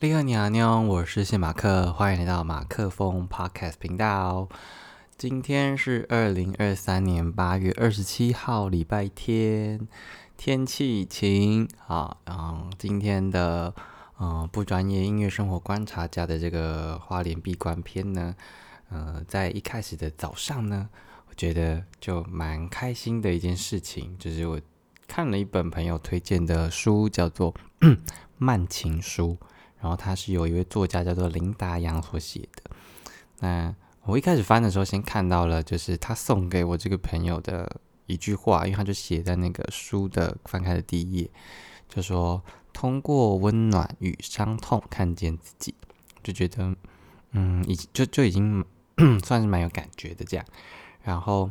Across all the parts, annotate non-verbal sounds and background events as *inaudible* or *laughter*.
利赫尼亚妞，我是谢马克，欢迎来到马克风 Podcast 频道。今天是二零二三年八月二十七号，礼拜天，天气晴啊。然后今天的嗯不专业音乐生活观察家的这个花莲闭关篇呢，呃，在一开始的早上呢，我觉得就蛮开心的一件事情，就是我看了一本朋友推荐的书，叫做《慢情书》。然后它是有一位作家叫做林达阳所写的。那我一开始翻的时候，先看到了就是他送给我这个朋友的一句话，因为他就写在那个书的翻开的第一页，就说通过温暖与伤痛看见自己，就觉得嗯，已经就就已经算是蛮有感觉的这样。然后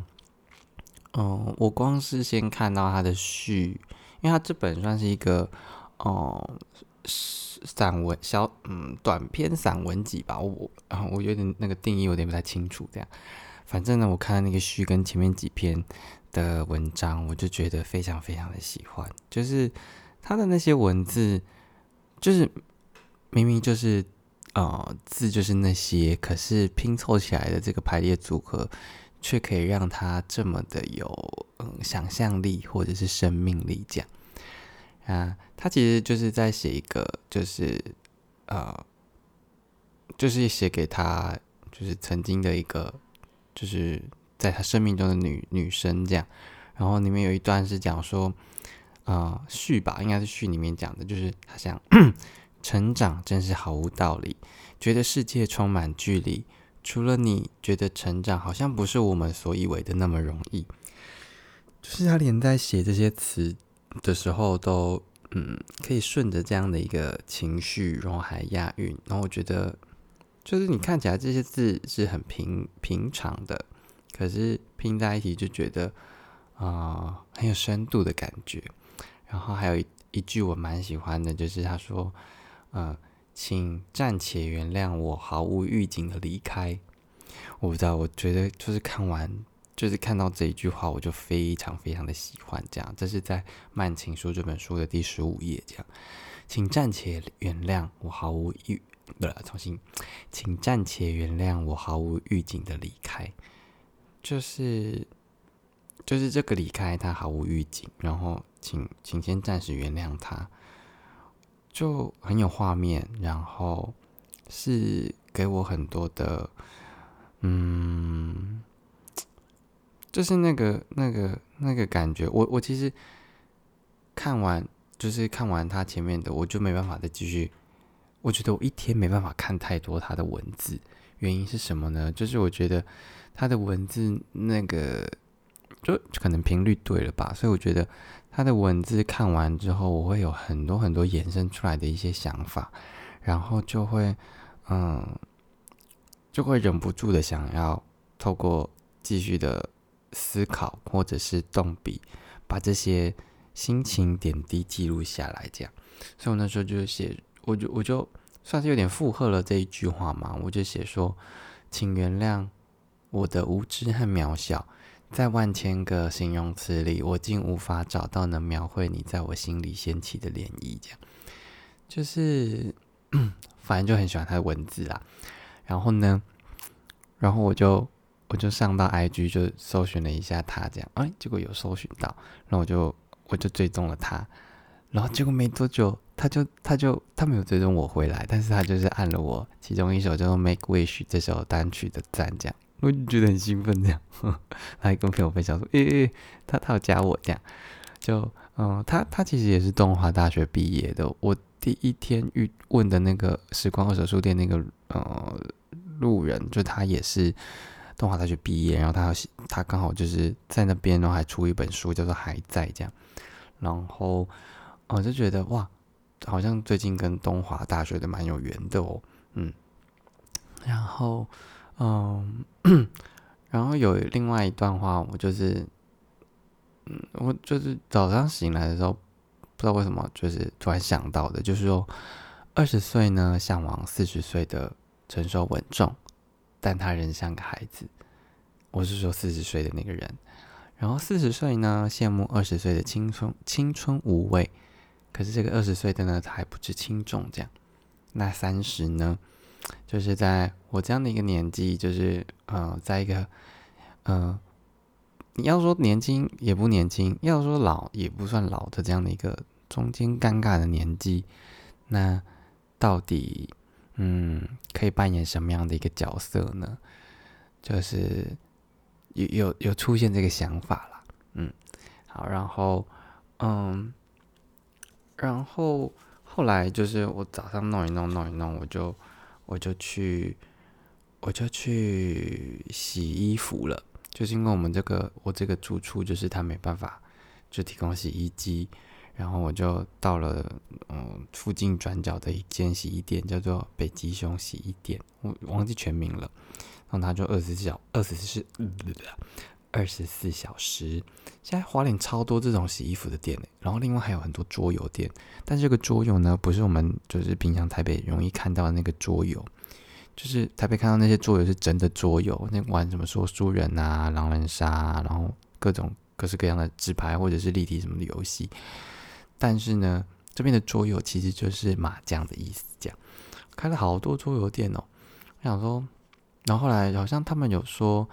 嗯，我光是先看到他的序，因为他这本算是一个哦。散文小嗯短篇散文集吧，我然后我有点那个定义有点不太清楚，这样，反正呢，我看那个序跟前面几篇的文章，我就觉得非常非常的喜欢，就是他的那些文字，就是明明就是呃字就是那些，可是拼凑起来的这个排列组合，却可以让他这么的有嗯想象力或者是生命力，这样。啊，他其实就是在写一个，就是呃，就是写给他，就是曾经的一个，就是在他生命中的女女生这样。然后里面有一段是讲说，啊，序吧，应该是序里面讲的，就是他想成长真是毫无道理，觉得世界充满距离，除了你觉得成长好像不是我们所以为的那么容易。就是他连在写这些词。的时候都嗯，可以顺着这样的一个情绪，然后还押韵，然后我觉得就是你看起来这些字是很平平常的，可是拼在一起就觉得啊很有深度的感觉。然后还有一一句我蛮喜欢的，就是他说：“嗯，请暂且原谅我毫无预警的离开。”我不知道，我觉得就是看完。就是看到这一句话，我就非常非常的喜欢。这样，这是在《慢情书》这本书的第十五页。这样，请暂且原谅我毫无预，不了，重新，请暂且原谅我毫无预警的离开。就是，就是这个离开，他毫无预警。然后，请，请先暂时原谅他，就很有画面。然后是给我很多的，嗯。就是那个、那个、那个感觉，我我其实看完，就是看完他前面的，我就没办法再继续。我觉得我一天没办法看太多他的文字，原因是什么呢？就是我觉得他的文字那个，就可能频率对了吧，所以我觉得他的文字看完之后，我会有很多很多衍生出来的一些想法，然后就会嗯，就会忍不住的想要透过继续的。思考或者是动笔，把这些心情点滴记录下来，这样。所以我那时候就写，我就我就算是有点附和了这一句话嘛，我就写说，请原谅我的无知和渺小，在万千个形容词里，我竟无法找到能描绘你在我心里掀起的涟漪。这样，就是 *clears throat* 反正就很喜欢他的文字啦。然后呢，然后我就。我就上到 IG 就搜寻了一下他，这样哎，结果有搜寻到，然后我就我就追踪了他，然后结果没多久，他就他就他没有追踪我回来，但是他就是按了我其中一首叫做《Make Wish》这首单曲的赞，这样我就觉得很兴奋，这样，*laughs* 他还跟朋友分享说，诶诶，他他要加我这样，就嗯，他他其实也是动画大学毕业的，我第一天遇问的那个时光二手书店那个呃路人，就他也是。东华大学毕业，然后他他刚好就是在那边，然后还出一本书，叫做《还在》这样。然后我就觉得哇，好像最近跟东华大学的蛮有缘的哦，嗯。然后嗯，*coughs* 然后有另外一段话，我就是嗯，我就是早上醒来的时候，不知道为什么，就是突然想到的，就是说二十岁呢，向往四十岁的成熟稳重。但他仍像个孩子，我是说四十岁的那个人。然后四十岁呢，羡慕二十岁的青春青春无畏。可是这个二十岁的呢，他还不知轻重。这样，那三十呢，就是在我这样的一个年纪，就是呃，在一个呃，你要说年轻也不年轻，要说老也不算老的这样的一个中间尴尬的年纪，那到底嗯可以扮演什么样的一个角色呢？就是有有有出现这个想法了，嗯，好，然后嗯，然后。后来就是我早上弄一弄弄一弄，我就我就去我就去洗衣服了。就是因为我们这个我这个住处就是他没办法就提供洗衣机，然后我就到了嗯附近转角的一间洗衣店，叫做北极熊洗衣店，我忘记全名了。然后他就二十四小二十四 *laughs* 二十四小时，现在华联超多这种洗衣服的店然后另外还有很多桌游店，但这个桌游呢，不是我们就是平常台北容易看到的那个桌游，就是台北看到那些桌游是真的桌游，那玩什么说书人啊、狼人杀，然后各种各式各样的纸牌或者是立体什么的游戏。但是呢，这边的桌游其实就是麻将的意思，这样开了好多桌游店哦。我想说，然后后来好像他们有说。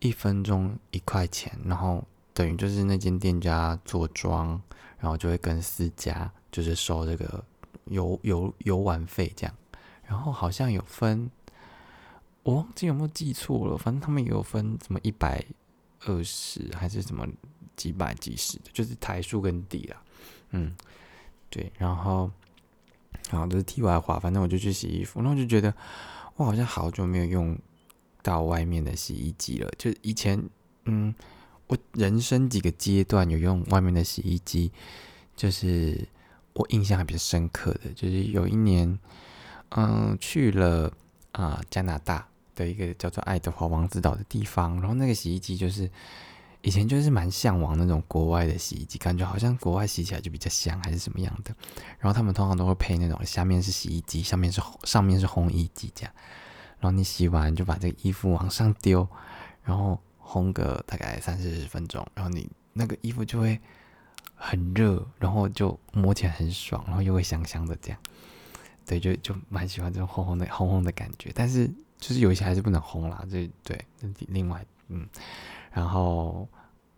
一分钟一块钱，然后等于就是那间店家做庄，然后就会跟私家就是收这个游游游玩费这样，然后好像有分，我忘记有没有记错了，反正他们有分什么一百二十还是什么几百几十的，就是台数跟底啦，嗯，对，然后然后这是题外话，反正我就去洗衣服，然后就觉得我好像好久没有用。到外面的洗衣机了，就以前，嗯，我人生几个阶段有用外面的洗衣机，就是我印象还比较深刻的，就是有一年，嗯，去了啊加拿大的一个叫做爱德华王子岛的地方，然后那个洗衣机就是以前就是蛮向往那种国外的洗衣机，感觉好像国外洗起来就比较香还是什么样的，然后他们通常都会配那种下面是洗衣机，上面是上面是烘衣机这样。然后你洗完就把这个衣服往上丢，然后烘个大概三四十分钟，然后你那个衣服就会很热，然后就摸起来很爽，然后又会香香的这样。对，就就蛮喜欢这种烘烘的烘烘的感觉。但是就是有一些还是不能烘啦，这对。另外，嗯，然后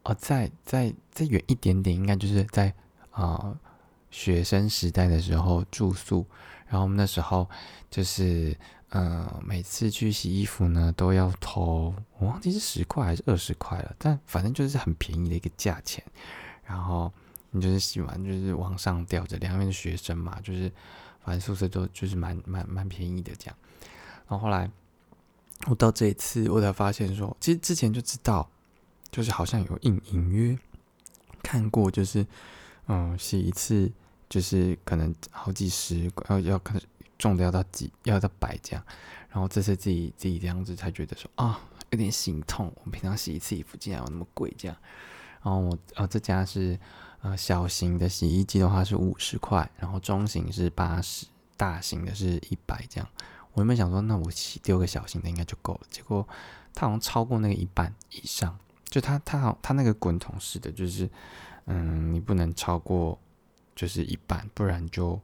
哦，再再再远一点点，应该就是在啊学生时代的时候住宿，然后我们那时候就是。嗯，每次去洗衣服呢，都要投，我忘记是十块还是二十块了，但反正就是很便宜的一个价钱。然后你就是洗完就是往上吊着，两边的学生嘛，就是反正宿舍都就是蛮蛮蛮便宜的这样。然后后来我到这一次，我才发现说，其实之前就知道，就是好像有隐隐约看过，就是嗯，洗一次就是可能好几十，要要可能。重的要到几，要到百这样，然后这次自己自己这样子才觉得说啊，有点心痛。我们平常洗一次衣服竟然有那么贵这样，然后我呃这家是呃小型的洗衣机的话是五十块，然后中型是八十，大型的是一百这样。我原本想说那我洗丢个小型的应该就够了，结果它好像超过那个一半以上，就它它好它那个滚筒式的就是嗯你不能超过就是一半，不然就。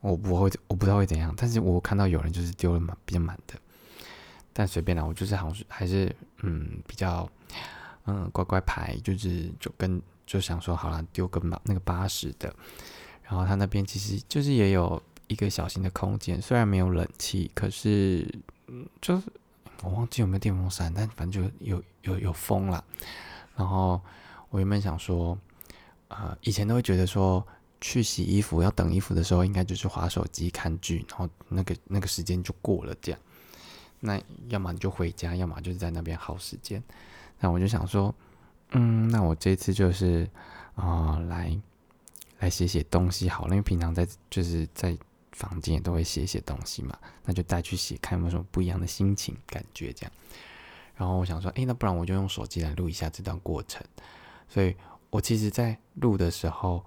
我不会，我不知道会怎样，但是我看到有人就是丢了满比较满的，但随便啦，我就是好像是还是嗯比较嗯乖乖牌，就是就跟就想说好了丢个满那个八十的，然后他那边其实就是也有一个小型的空间，虽然没有冷气，可是嗯就是我忘记有没有电风扇，但反正就有有有风了。然后我原本想说，呃以前都会觉得说。去洗衣服要等衣服的时候，应该就是划手机看剧，然后那个那个时间就过了这样。那要么你就回家，要么就是在那边耗时间。那我就想说，嗯，那我这次就是啊，来来写写东西好了，因为平常在就是在房间也都会写写东西嘛，那就带去写，看有没有什么不一样的心情感觉这样。然后我想说，诶，那不然我就用手机来录一下这段过程。所以我其实，在录的时候。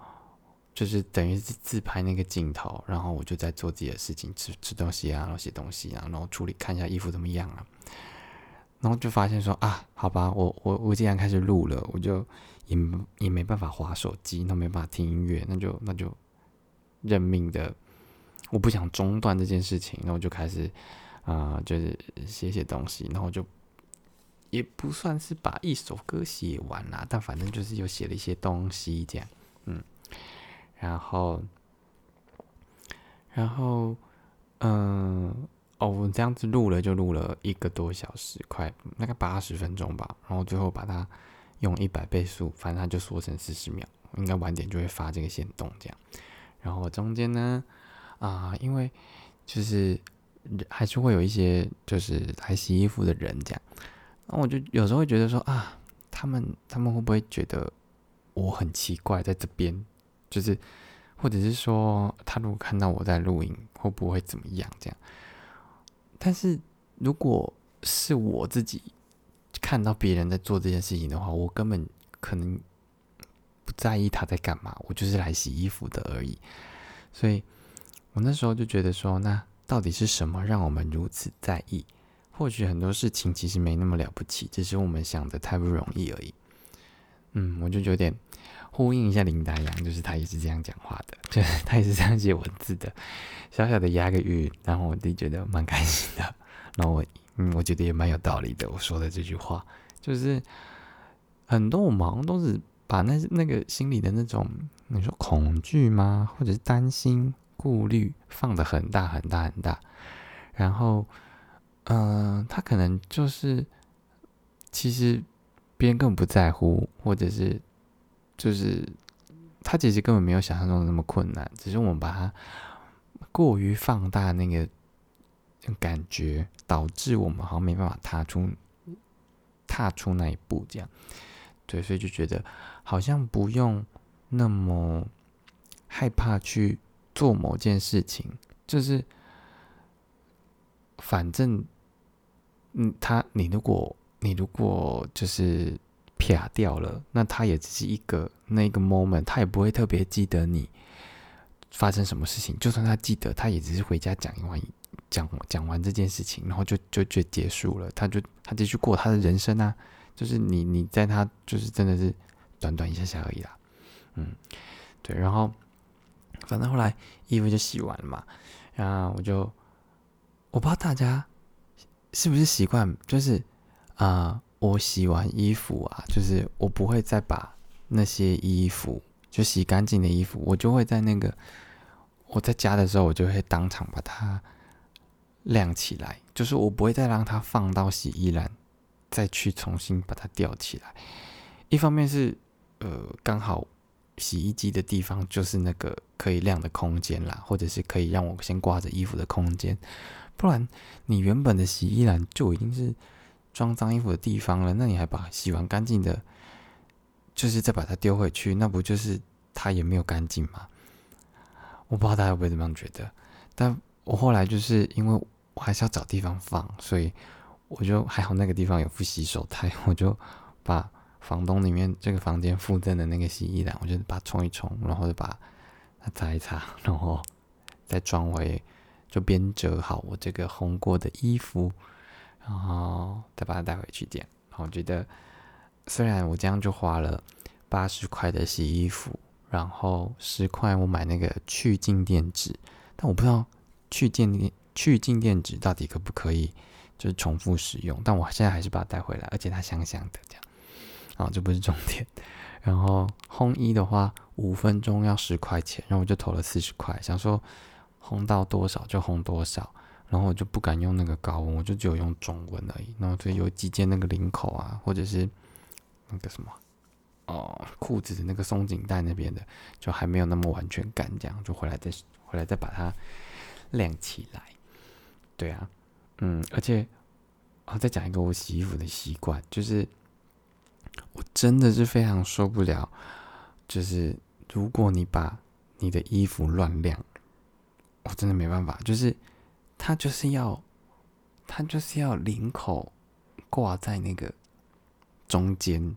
就是等于是自拍那个镜头，然后我就在做自己的事情，吃吃东西啊，然后写东西啊，然后处理看一下衣服怎么样啊，然后就发现说啊，好吧，我我我既然开始录了，我就也也没办法划手机，那没办法听音乐，那就那就认命的我不想中断这件事情，然后就开始啊，就是写写东西，然后就也不算是把一首歌写完啦，但反正就是又写了一些东西这样，嗯，然后，然后，嗯，哦，我这样子录了就录了一个多小时，快大概八十分钟吧，然后最后把它用一百倍速，反正它就缩成四十秒，应该晚点就会发这个线动这样，然后中间呢。啊，因为就是还是会有一些就是来洗衣服的人这样，那我就有时候会觉得说啊，他们他们会不会觉得我很奇怪在这边，就是或者是说他如果看到我在录影会不会怎么样这样？但是如果是我自己看到别人在做这件事情的话，我根本可能不在意他在干嘛，我就是来洗衣服的而已，所以。我那时候就觉得说，那到底是什么让我们如此在意？或许很多事情其实没那么了不起，只是我们想的太不容易而已。嗯，我就有点呼应一下林达阳，就是他也是这样讲话的，*laughs* 就他也是这样写文字的，小小的押个韵，然后我自己觉得蛮开心的。然后我，嗯，我觉得也蛮有道理的。我说的这句话，就是很多我们都是把那那个心里的那种，你说恐惧吗？或者是担心？顾虑放的很大很大很大，然后，嗯，他可能就是，其实别人根本不在乎，或者是，就是他其实根本没有想象中的那么困难，只是我们把它过于放大那个感觉，导致我们好像没办法踏出踏出那一步，这样，对，所以就觉得好像不用那么害怕去。做某件事情，就是反正，嗯，他你如果你如果就是撇掉了，那他也只是一个那个 moment，他也不会特别记得你发生什么事情。就算他记得，他也只是回家讲完讲讲完这件事情，然后就就就结束了。他就他继续过他的人生啊，就是你你在他就是真的是短短一下下而已啦，嗯，对，然后。反正后来衣服就洗完了嘛，然后我就我不知道大家是不是习惯，就是啊，我洗完衣服啊，就是我不会再把那些衣服就洗干净的衣服，我就会在那个我在家的时候，我就会当场把它晾起来，就是我不会再让它放到洗衣篮，再去重新把它吊起来。一方面是呃刚好。洗衣机的地方就是那个可以晾的空间啦，或者是可以让我先挂着衣服的空间，不然你原本的洗衣篮就已经是装脏衣服的地方了，那你还把洗完干净的，就是再把它丢回去，那不就是它也没有干净吗？我不知道大家会不会这样觉得，但我后来就是因为我还是要找地方放，所以我就还好那个地方有副洗手台，我就把。房东里面这个房间附赠的那个洗衣篮，我就把它冲一冲，然后就把它擦一擦，然后再装回，就边折好我这个烘过的衣服，然后再把它带回去剪。我觉得虽然我这样就花了八十块的洗衣服，然后十块我买那个去静电纸，但我不知道去静电去静电纸到底可不可以就是重复使用，但我现在还是把它带回来，而且它香香的。啊，这不是重点。然后烘衣的话，五分钟要十块钱，然后我就投了四十块，想说烘到多少就烘多少。然后我就不敢用那个高温，我就只有用中温而已。然后所以有几件那个领口啊，或者是那个什么哦裤子的那个松紧带那边的，就还没有那么完全干，这样就回来再回来再把它晾起来。对啊，嗯，而且啊，再讲一个我洗衣服的习惯，就是。我真的是非常受不了，就是如果你把你的衣服乱晾，我真的没办法。就是它就是要，它就是要领口挂在那个中间，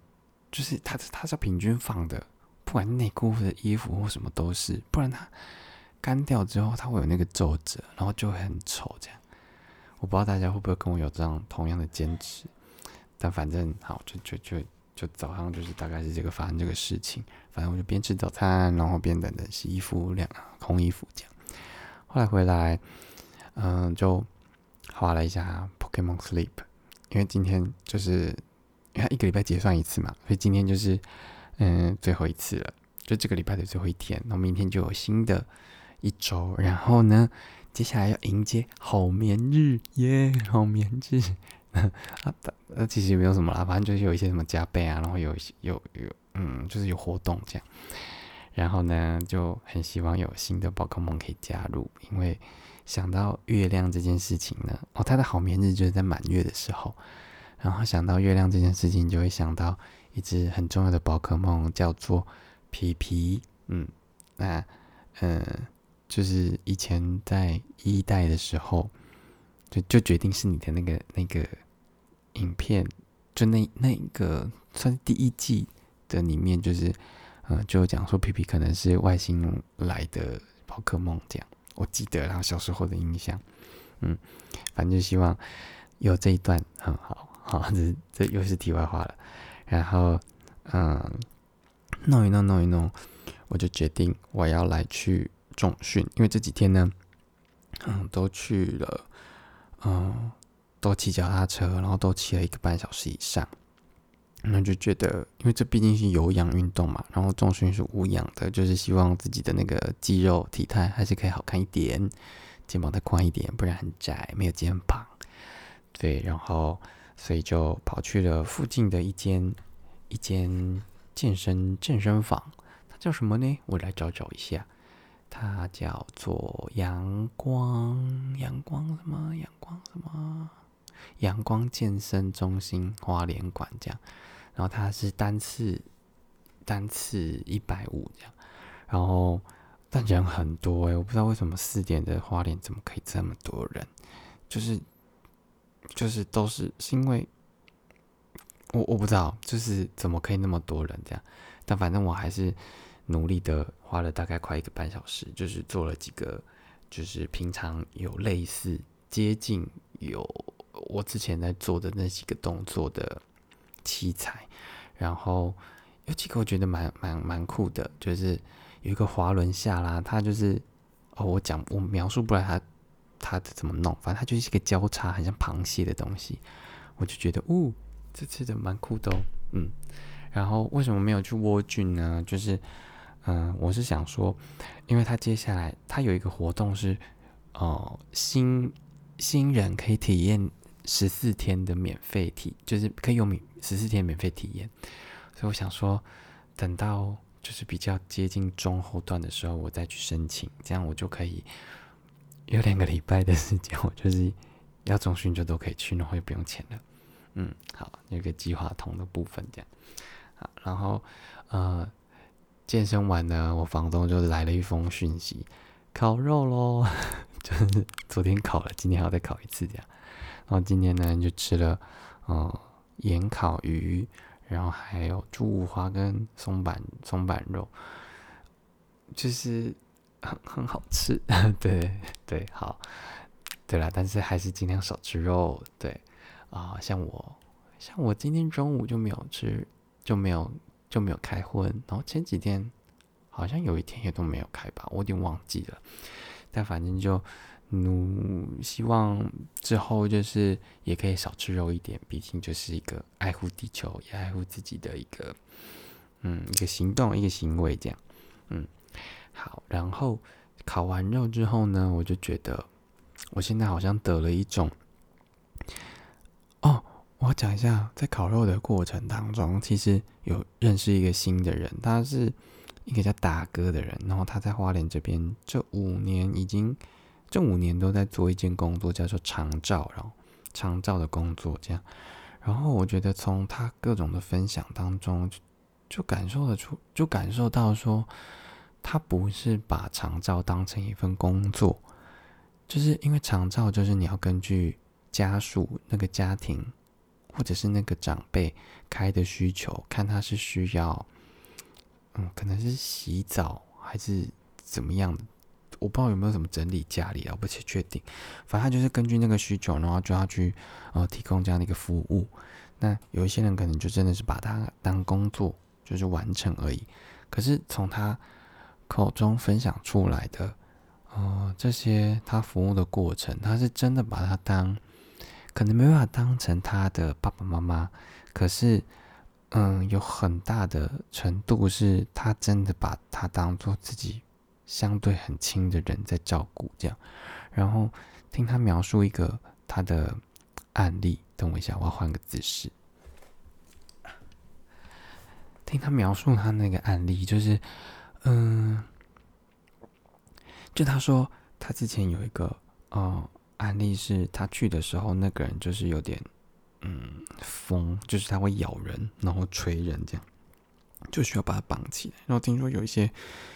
就是它它是要平均放的，不管内裤或者衣服或什么都是，不然它干掉之后它会有那个皱褶，然后就会很丑。这样，我不知道大家会不会跟我有这样同样的坚持，但反正好，就就就。就早上就是大概是这个发生这个事情，反正我就边吃早餐，然后边等着洗衣服晾烘衣服这样。后来回来，嗯，就画了一下 Pokemon Sleep，因为今天就是因为一个礼拜结算一次嘛，所以今天就是嗯最后一次了，就这个礼拜的最后一天，然后明天就有新的一周，然后呢，接下来要迎接好眠日耶，好眠日。*laughs* 啊，那，其实也没有什么啦，反正就是有一些什么加倍啊，然后有有有，嗯，就是有活动这样。然后呢，就很希望有新的宝可梦可以加入，因为想到月亮这件事情呢，哦，它的好眠日就是在满月的时候。然后想到月亮这件事情，就会想到一只很重要的宝可梦叫做皮皮，嗯，那，嗯，就是以前在一代的时候。就就决定是你的那个那个影片，就那那个算第一季的里面，就是嗯，就讲说皮皮可能是外星来的宝可梦这样，我记得然后小时候的印象，嗯，反正就希望有这一段很好，好，这这又是题外话了。然后嗯，弄一弄弄一弄，我就决定我要来去重训，因为这几天呢，嗯，都去了。嗯，都骑脚踏车，然后都骑了一个半小时以上，那就觉得，因为这毕竟是有氧运动嘛，然后重训是无氧的，就是希望自己的那个肌肉体态还是可以好看一点，肩膀再宽一点，不然很窄，没有肩膀。对，然后所以就跑去了附近的一间一间健身健身房，它叫什么呢？我来找找一下。它叫做阳光阳光什么阳阳光健身中心花莲馆这样，然后它是单次单次一百五这样，然后但人很多诶，我不知道为什么四点的花莲怎么可以这么多人，就是就是都是是因为我我不知道就是怎么可以那么多人这样，但反正我还是。努力的花了大概快一个半小时，就是做了几个，就是平常有类似接近有我之前在做的那几个动作的器材，然后有几个我觉得蛮蛮蛮酷的，就是有一个滑轮下拉，它就是哦，我讲我描述不来它它怎么弄，反正它就是一个交叉，很像螃蟹的东西，我就觉得哦，这次的蛮酷的哦，嗯，然后为什么没有去蜗菌呢？就是。嗯，我是想说，因为他接下来他有一个活动是，哦，新新人可以体验十四天的免费体，就是可以用免十四天免费体验，所以我想说，等到就是比较接近中后段的时候，我再去申请，这样我就可以有两个礼拜的时间，我就是要中训就都可以去，然后又不用钱了。嗯，好，有个计划通的部分这样，好，然后呃。健身完呢，我房东就来了一封讯息，烤肉喽，*laughs* 就是昨天烤了，今天还要再烤一次这样。然后今天呢，就吃了嗯盐烤鱼，然后还有猪五花跟松板松板肉，就是很很好吃。*laughs* 对对，好，对了，但是还是尽量少吃肉。对啊，像我像我今天中午就没有吃，就没有。就没有开荤，然后前几天好像有一天也都没有开吧，我有点忘记了。但反正就努希望之后就是也可以少吃肉一点，毕竟就是一个爱护地球也爱护自己的一个嗯一个行动一个行为这样。嗯，好，然后烤完肉之后呢，我就觉得我现在好像得了一种哦。我讲一下，在烤肉的过程当中，其实有认识一个新的人，他是一个叫达哥的人，然后他在花莲这边这五年已经这五年都在做一件工作，叫做长照，然后长照的工作这样。然后我觉得从他各种的分享当中，就感受得出，就感受到说，他不是把长照当成一份工作，就是因为长照就是你要根据家属那个家庭。或者是那个长辈开的需求，看他是需要，嗯，可能是洗澡还是怎么样的，我不知道有没有什么整理家里啊，不确确定。反正就是根据那个需求，然后就要去呃提供这样的一个服务。那有一些人可能就真的是把它当工作，就是完成而已。可是从他口中分享出来的，哦，这些他服务的过程，他是真的把他当，可能没办法当成他的爸爸妈妈，可是，嗯，有很大的程度是他真的把他当做自己相对很亲的人在照顾，这样。然后听他描述一个他的案例，等我一下，我要换个姿势。听他描述他那个案例，就是，嗯。就他说，他之前有一个呃案例，是他去的时候，那个人就是有点嗯疯，就是他会咬人，然后捶人这样，就需要把他绑起来。然后听说有一些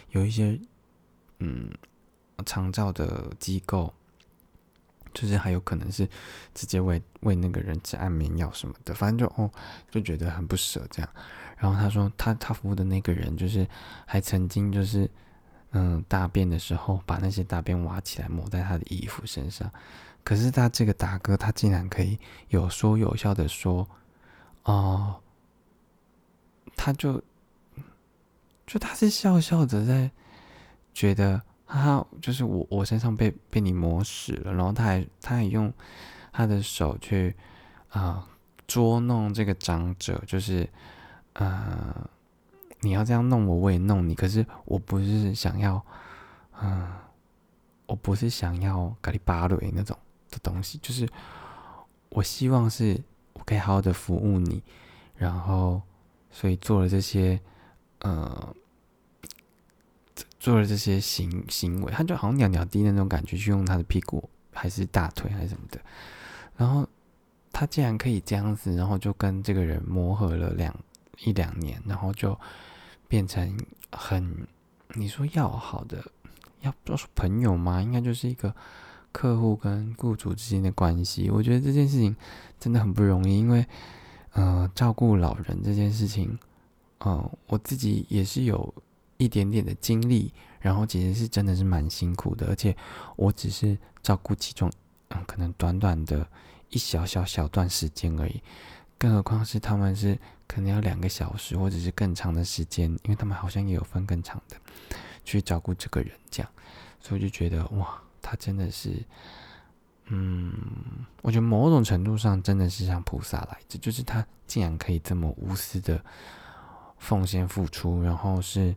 有一些嗯长照的机构，就是还有可能是直接喂喂那个人吃安眠药什么的，反正就哦就觉得很不舍这样。然后他说，他他服务的那个人就是还曾经就是。嗯，大便的时候把那些大便挖起来抹在他的衣服身上，可是他这个大哥他竟然可以有说有笑的说，哦，他就就他是笑笑的在觉得哈哈，就是我我身上被被你磨死了，然后他还他还用他的手去啊捉弄这个长者，就是呃。你要这样弄我，我也弄你。可是我不是想要，嗯，我不是想要咖喱巴雷那种的东西。就是我希望是我可以好好的服务你，然后所以做了这些，呃，做了这些行行为，他就好像鸟鸟滴那种感觉，去用他的屁股还是大腿还是什么的。然后他竟然可以这样子，然后就跟这个人磨合了两一两年，然后就。变成很，你说要好的，要不说朋友吗？应该就是一个客户跟雇主之间的关系。我觉得这件事情真的很不容易，因为呃，照顾老人这件事情，嗯，我自己也是有一点点的经历，然后其实是真的是蛮辛苦的，而且我只是照顾其中，嗯，可能短短的一小小小段时间而已。更何况是他们是可能要两个小时或者是更长的时间，因为他们好像也有分更长的去照顾这个人，这样，所以就觉得哇，他真的是，嗯，我觉得某种程度上真的是像菩萨来着，就是他竟然可以这么无私的奉献付出，然后是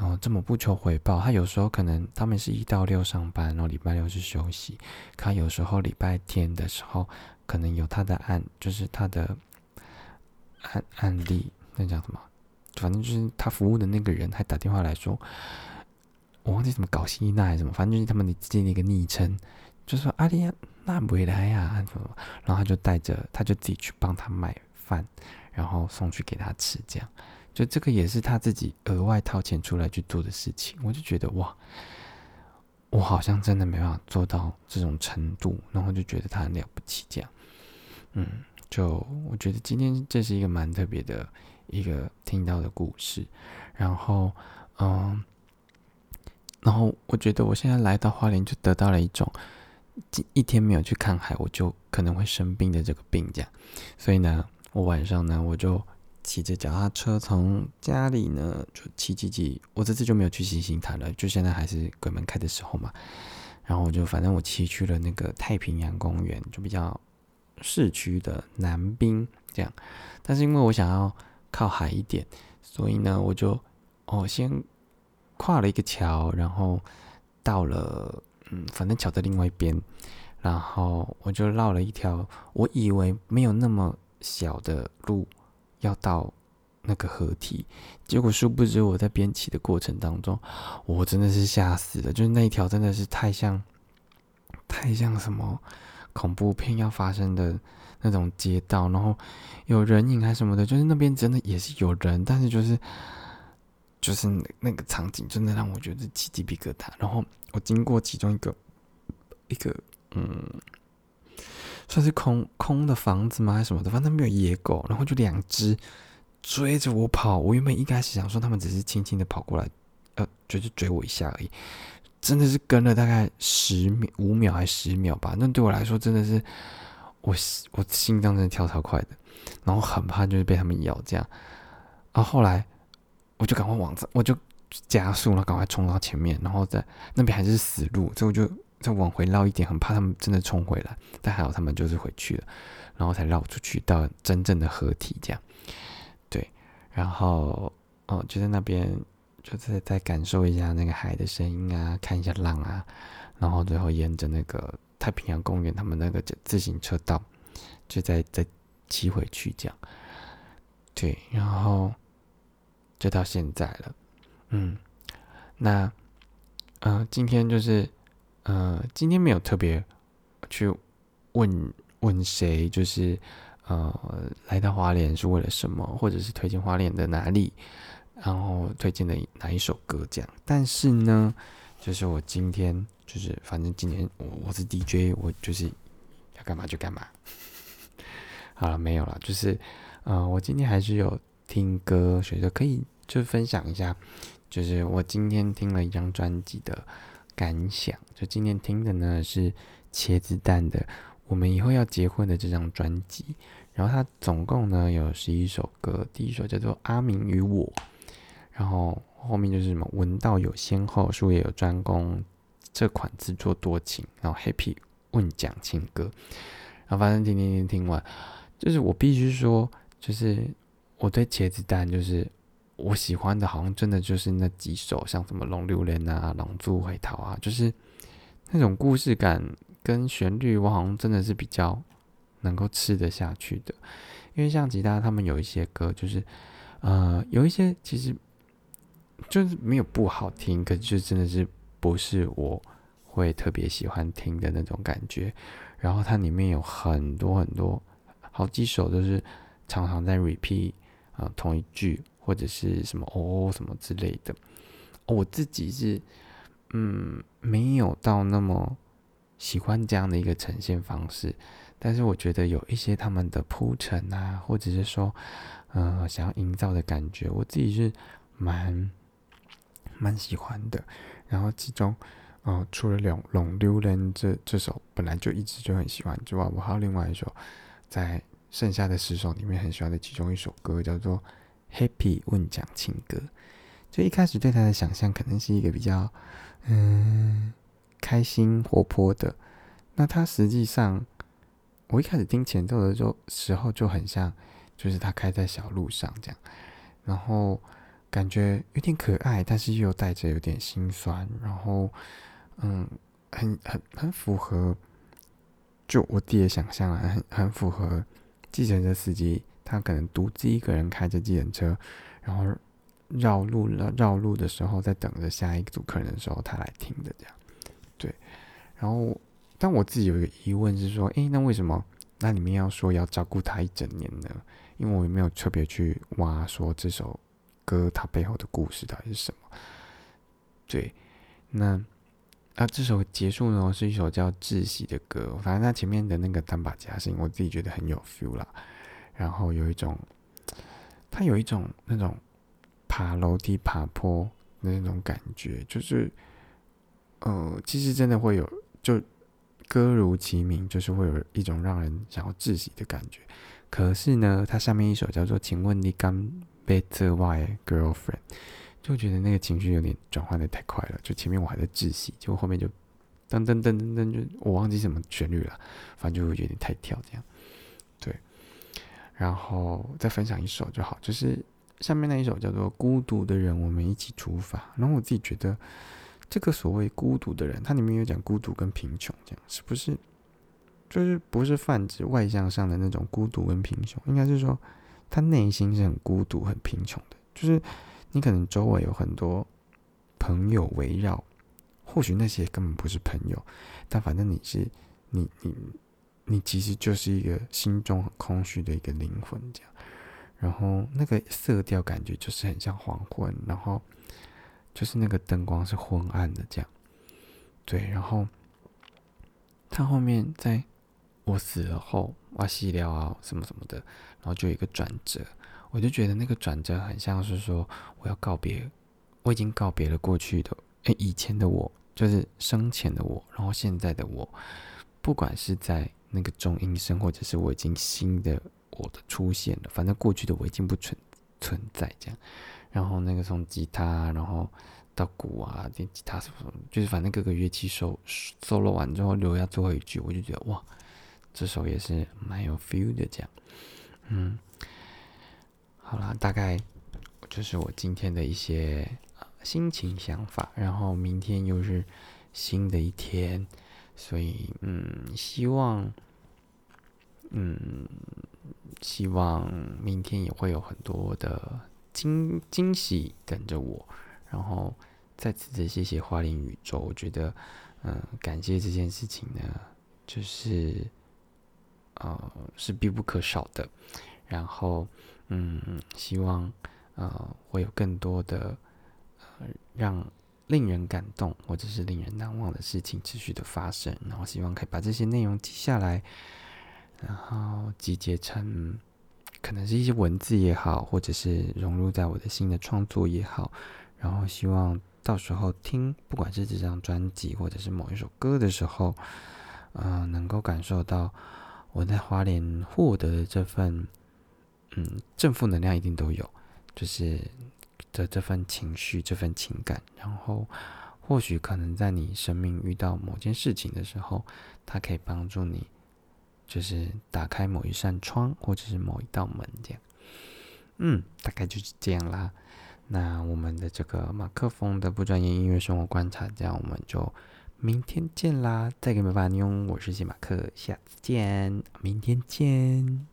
哦这么不求回报。他有时候可能他们是一到六上班，然后礼拜六是休息，他有时候礼拜天的时候可能有他的案，就是他的。案案例那叫什么？反正就是他服务的那个人还打电话来说，我忘记怎么搞西娜还是什么，反正就是他们之间的一个昵称，就说阿丽娜回来呀，然后他就带着，他就自己去帮他买饭，然后送去给他吃，这样，就这个也是他自己额外掏钱出来去做的事情，我就觉得哇，我好像真的没办法做到这种程度，然后就觉得他很了不起，这样，嗯。就我觉得今天这是一个蛮特别的一个听到的故事，然后嗯，然后我觉得我现在来到花莲就得到了一种，一天没有去看海我就可能会生病的这个病，这样，所以呢，我晚上呢我就骑着脚踏车从家里呢就骑骑骑，我这次就没有去星星潭了，就现在还是鬼门开的时候嘛，然后我就反正我骑去了那个太平洋公园，就比较。市区的南滨这样，但是因为我想要靠海一点，所以呢，我就哦先跨了一个桥，然后到了嗯，反正桥的另外一边，然后我就绕了一条我以为没有那么小的路要到那个河堤，结果殊不知我在边骑的过程当中，我真的是吓死了，就是那一条真的是太像太像什么。恐怖片要发生的那种街道，然后有人影还是什么的，就是那边真的也是有人，但是就是就是那个场景真的让我觉得起鸡皮疙瘩。然后我经过其中一个一个嗯，算是空空的房子吗？还是什么的，反正没有野狗，然后就两只追着我跑。我原本一开始想说他们只是轻轻的跑过来，呃，就是追我一下而已。真的是跟了大概十秒、五秒还十秒吧，那对我来说真的是我我心脏真的跳超快的，然后很怕就是被他们咬这样，然后后来我就赶快往这，我就加速，了赶快冲到前面，然后在那边还是死路，之后就再往回绕一点，很怕他们真的冲回来，但还好他们就是回去了，然后才绕出去到真正的合体这样。对，然后哦就在那边就是再感受一下那个海的声音啊，看一下浪啊，然后最后沿着那个太平洋公园他们那个自行车道，就再再骑回去这样。对，然后就到现在了，嗯，那，呃，今天就是，呃，今天没有特别去问问谁，就是，呃，来到花莲是为了什么，或者是推荐花莲的哪里，然后推荐的哪一首歌这样。但是呢，就是我今天就是，反正今天我我是 DJ，我就是要干嘛就干嘛。*laughs* 好了，没有了，就是。呃，我今天还是有听歌，所以说可以就分享一下，就是我今天听了一张专辑的感想。就今天听的呢是茄子蛋的《我们以后要结婚》的这张专辑，然后它总共呢有十一首歌，第一首叫做《阿明与我》，然后后面就是什么“闻道有先后，术业有专攻”，这款自作多情，然后 Happy 问讲情歌，然后反正听听听听完，就是我必须说。就是我对茄子蛋，就是我喜欢的，好像真的就是那几首，像什么《龙榴莲》啊、《龙珠回逃》啊，就是那种故事感跟旋律，我好像真的是比较能够吃得下去的。因为像吉他他们有一些歌，就是呃有一些其实就是没有不好听，可是就真的是不是我会特别喜欢听的那种感觉。然后它里面有很多很多好几首都是。常常在 repeat 啊同一句或者是什么哦什么之类的，我自己是嗯没有到那么喜欢这样的一个呈现方式，但是我觉得有一些他们的铺陈啊，或者是说呃想要营造的感觉，我自己是蛮蛮喜欢的。然后其中呃除了《龙龙榴莲》这这首本来就一直就很喜欢之外，我还有另外一首在。剩下的十首里面很喜欢的其中一首歌叫做《Happy 问讲情歌》，就一开始对他的想象可能是一个比较嗯开心活泼的，那他实际上我一开始听前奏的时候时候就很像，就是他开在小路上这样，然后感觉有点可爱，但是又带着有点心酸，然后嗯很很很符合就我自己的想象啊，很很符合。计程车司机他可能独自一个人开着计程车，然后绕路了绕路的时候，在等着下一组客人的时候，他来听的这样。对，然后但我自己有一个疑问是说，诶，那为什么那里面要说要照顾他一整年呢？因为我也没有特别去挖说这首歌它背后的故事到底是什么。对，那。那这首结束呢，是一首叫《窒息》的歌。反正它前面的那个单把吉他声，我自己觉得很有 feel 啦。然后有一种，它有一种那种爬楼梯、爬坡的那种感觉，就是，呃，其实真的会有，就歌如其名，就是会有一种让人想要窒息的感觉。可是呢，它上面一首叫做《请问你刚被这外 girlfriend》。就觉得那个情绪有点转换的太快了，就前面我还在窒息，结果后面就噔噔噔噔噔，就我忘记什么旋律了，反正就有点太跳这样。然后再分享一首就好，就是下面那一首叫做《孤独的人，我们一起出发》。然后我自己觉得，这个所谓孤独的人，它里面有讲孤独跟贫穷，这样是不是？就是不是泛指外向上的那种孤独跟贫穷，应该是说他内心是很孤独、很贫穷的，就是。你可能周围有很多朋友围绕，或许那些根本不是朋友，但反正你是你你你其实就是一个心中很空虚的一个灵魂这样，然后那个色调感觉就是很像黄昏，然后就是那个灯光是昏暗的这样，对，然后他后面在我死了后，挖西料啊什么什么的，然后就有一个转折。我就觉得那个转折很像是说，我要告别，我已经告别了过去的，诶，以前的我，就是生前的我，然后现在的我，不管是在那个中阴声，或者是我已经新的我的出现了，反正过去的我已经不存存在这样。然后那个从吉他，然后到鼓啊，电吉他什么，就是反正各个乐器收 solo 完之后留下最后一句，我就觉得哇，这首也是蛮有 feel 的，这样，嗯，好啦，大概就是我今天的一些心情想法，然后明天又是新的一天，所以嗯，希望，嗯，希望明天也会有很多的。惊惊喜等着我，然后再次的谢谢花莲宇宙，我觉得，嗯，感谢这件事情呢，就是，呃，是必不可少的。然后，嗯，希望，呃，会有更多的，呃，让令人感动或者是令人难忘的事情持续的发生。然后，希望可以把这些内容记下来，然后集结成。可能是一些文字也好，或者是融入在我的新的创作也好，然后希望到时候听，不管是这张专辑或者是某一首歌的时候，嗯，能够感受到我在花莲获得的这份，嗯，正负能量一定都有，就是的这份情绪、这份情感，然后或许可能在你生命遇到某件事情的时候，它可以帮助你。就是打开某一扇窗，或者是某一道门，这样。嗯，大概就是这样啦。那我们的这个马克风的不专业音乐生活观察，这样我们就明天见啦！再给你们发妞，我是谢马克，下次见，明天见。